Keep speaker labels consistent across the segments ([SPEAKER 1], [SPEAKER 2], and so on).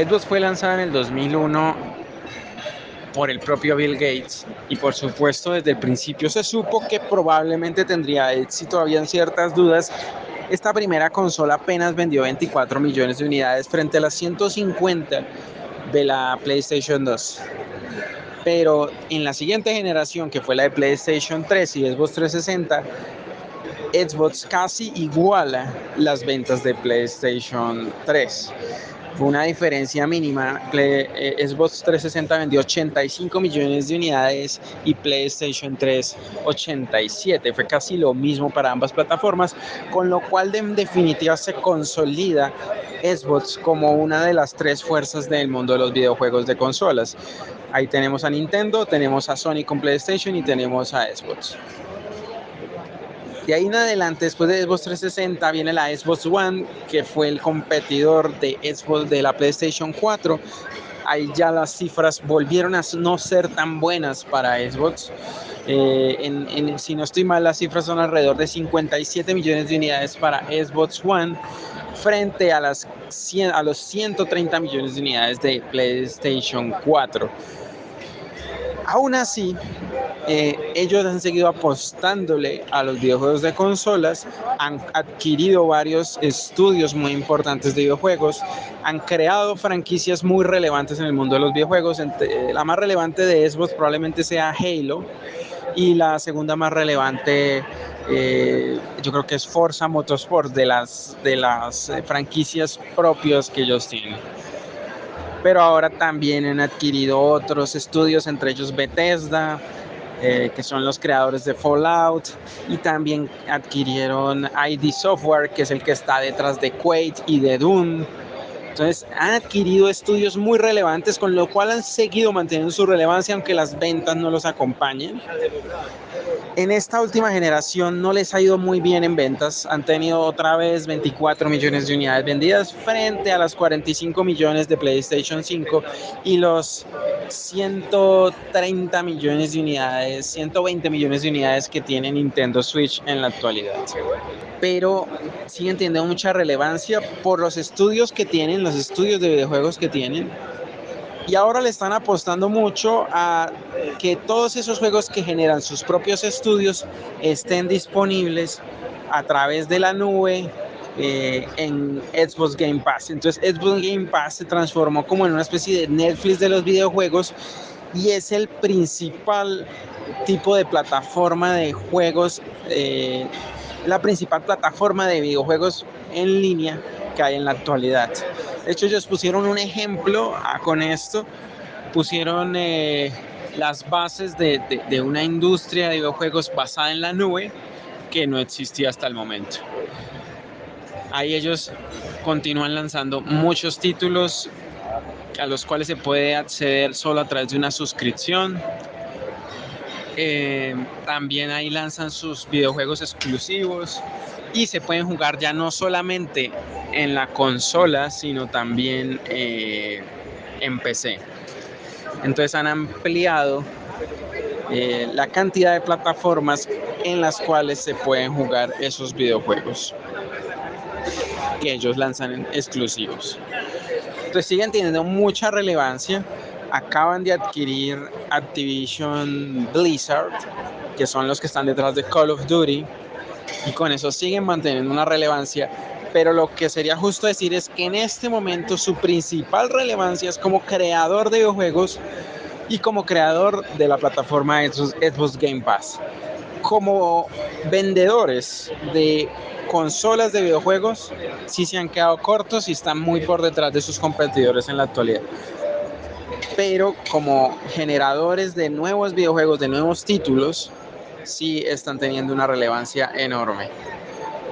[SPEAKER 1] Xbox fue lanzada en el 2001 por el propio Bill Gates y por supuesto desde el principio se supo que probablemente tendría éxito, habían ciertas dudas. Esta primera consola apenas vendió 24 millones de unidades frente a las 150 de la PlayStation 2. Pero en la siguiente generación, que fue la de PlayStation 3 y Xbox 360, Xbox casi iguala las ventas de PlayStation 3. Fue una diferencia mínima. Eh, Xbox 360 vendió 85 millones de unidades y PlayStation 3 87. Fue casi lo mismo para ambas plataformas, con lo cual en definitiva se consolida Xbox como una de las tres fuerzas del mundo de los videojuegos de consolas. Ahí tenemos a Nintendo, tenemos a Sony con PlayStation y tenemos a Xbox. De ahí en adelante, después de Xbox 360, viene la Xbox One, que fue el competidor de Xbox de la PlayStation 4. Ahí ya las cifras volvieron a no ser tan buenas para Xbox. Eh, si no estoy mal, las cifras son alrededor de 57 millones de unidades para Xbox One frente a, las a los 130 millones de unidades de PlayStation 4. Aún así, eh, ellos han seguido apostándole a los videojuegos de consolas, han adquirido varios estudios muy importantes de videojuegos, han creado franquicias muy relevantes en el mundo de los videojuegos. La más relevante de Xbox probablemente sea Halo y la segunda más relevante eh, yo creo que es Forza Motorsport de las, de las eh, franquicias propias que ellos tienen pero ahora también han adquirido otros estudios, entre ellos Bethesda, eh, que son los creadores de Fallout, y también adquirieron ID Software, que es el que está detrás de Quake y de Doom. Entonces han adquirido estudios muy relevantes, con lo cual han seguido manteniendo su relevancia, aunque las ventas no los acompañen. En esta última generación no les ha ido muy bien en ventas. Han tenido otra vez 24 millones de unidades vendidas frente a las 45 millones de PlayStation 5 y los 130 millones de unidades, 120 millones de unidades que tiene Nintendo Switch en la actualidad. Pero siguen teniendo mucha relevancia por los estudios que tienen, los estudios de videojuegos que tienen y ahora le están apostando mucho a que todos esos juegos que generan sus propios estudios estén disponibles a través de la nube eh, en Xbox Game Pass. Entonces Xbox Game Pass se transformó como en una especie de Netflix de los videojuegos y es el principal tipo de plataforma de juegos, eh, la principal plataforma de videojuegos en línea que hay en la actualidad. De hecho, ellos pusieron un ejemplo ah, con esto, pusieron eh, las bases de, de, una industria de videojuegos basada en la nube que no existía hasta el momento. Ahí ellos continúan lanzando muchos títulos a los cuales se puede acceder solo a través de una suscripción. Eh, también ahí lanzan sus videojuegos exclusivos y se pueden jugar ya no solamente en la consola, sino también eh, en PC. Entonces han ampliado eh, la cantidad de plataformas en las cuales se pueden jugar esos videojuegos que ellos lanzan exclusivos. Entonces siguen teniendo mucha relevancia. Acaban de adquirir Activision Blizzard, que son los que están detrás de Call of Duty, y con eso siguen manteniendo una relevancia. Pero lo que sería justo decir es que en este momento su principal relevancia es como creador de videojuegos y como creador de la plataforma Xbox Game Pass. Como vendedores de consolas de videojuegos, sí se han quedado cortos y están muy por detrás de sus competidores en la actualidad. Pero como generadores de nuevos videojuegos, de nuevos títulos, sí están teniendo una relevancia enorme.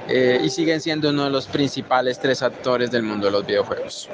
[SPEAKER 1] Eh, y siguen siendo uno de los principales tres actores del mundo de los videojuegos.